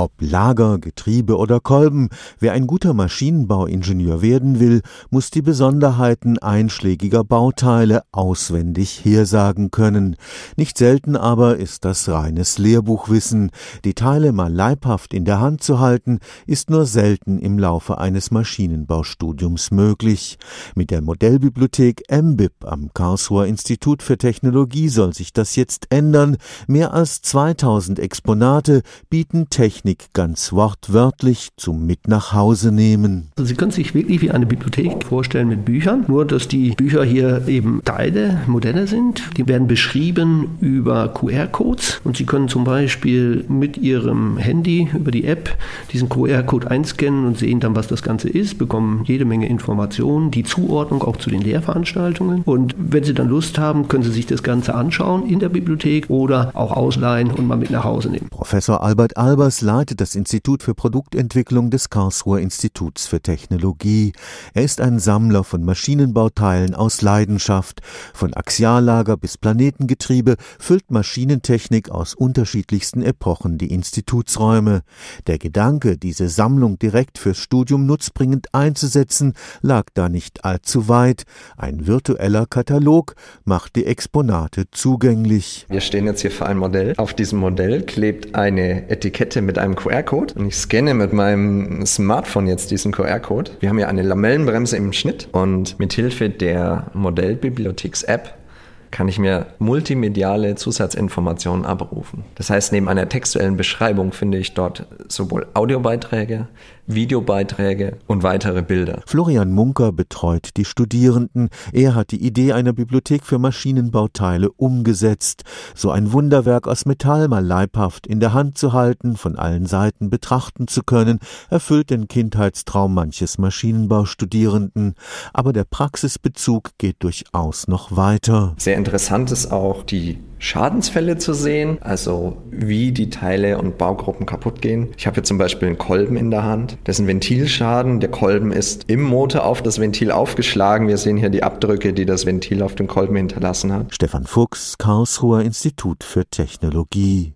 Ob Lager, Getriebe oder Kolben, wer ein guter Maschinenbauingenieur werden will, muss die Besonderheiten einschlägiger Bauteile auswendig hersagen können. Nicht selten aber ist das reines Lehrbuchwissen. Die Teile mal leibhaft in der Hand zu halten, ist nur selten im Laufe eines Maschinenbaustudiums möglich. Mit der Modellbibliothek MBIB am Karlsruher Institut für Technologie soll sich das jetzt ändern. Mehr als 2000 Exponate bieten Technik Technik ganz wortwörtlich zum Mit nach Hause nehmen. Also Sie können sich wirklich wie eine Bibliothek vorstellen mit Büchern, nur dass die Bücher hier eben Teile, Modelle sind. Die werden beschrieben über QR-Codes und Sie können zum Beispiel mit Ihrem Handy über die App diesen QR-Code einscannen und sehen dann, was das Ganze ist, bekommen jede Menge Informationen, die Zuordnung auch zu den Lehrveranstaltungen und wenn Sie dann Lust haben, können Sie sich das Ganze anschauen in der Bibliothek oder auch ausleihen und mal mit nach Hause nehmen. Professor Albert Albers leitet das Institut für Produktentwicklung des Karlsruher Instituts für Technologie. Er ist ein Sammler von Maschinenbauteilen aus Leidenschaft. Von Axiallager bis Planetengetriebe füllt Maschinentechnik aus unterschiedlichsten Epochen die Institutsräume. Der Gedanke, diese Sammlung direkt fürs Studium nutzbringend einzusetzen, lag da nicht allzu weit. Ein virtueller Katalog macht die Exponate zugänglich. Wir stehen jetzt hier vor einem Modell. Auf diesem Modell klebt eine Etikette mit einem einem QR-Code und ich scanne mit meinem Smartphone jetzt diesen QR-Code. Wir haben ja eine Lamellenbremse im Schnitt und mit Hilfe der Modellbibliotheks-App kann ich mir multimediale Zusatzinformationen abrufen. Das heißt, neben einer textuellen Beschreibung finde ich dort sowohl Audiobeiträge, Videobeiträge und weitere Bilder. Florian Munker betreut die Studierenden. Er hat die Idee einer Bibliothek für Maschinenbauteile umgesetzt. So ein Wunderwerk aus Metall mal leibhaft in der Hand zu halten, von allen Seiten betrachten zu können, erfüllt den Kindheitstraum manches Maschinenbaustudierenden. Aber der Praxisbezug geht durchaus noch weiter. Sehr interessant ist auch die Schadensfälle zu sehen, also wie die Teile und Baugruppen kaputt gehen. Ich habe hier zum Beispiel einen Kolben in der Hand. Ein Ventilschaden. Der Kolben ist im Motor auf das Ventil aufgeschlagen. Wir sehen hier die Abdrücke, die das Ventil auf dem Kolben hinterlassen hat. Stefan Fuchs, Karlsruher Institut für Technologie.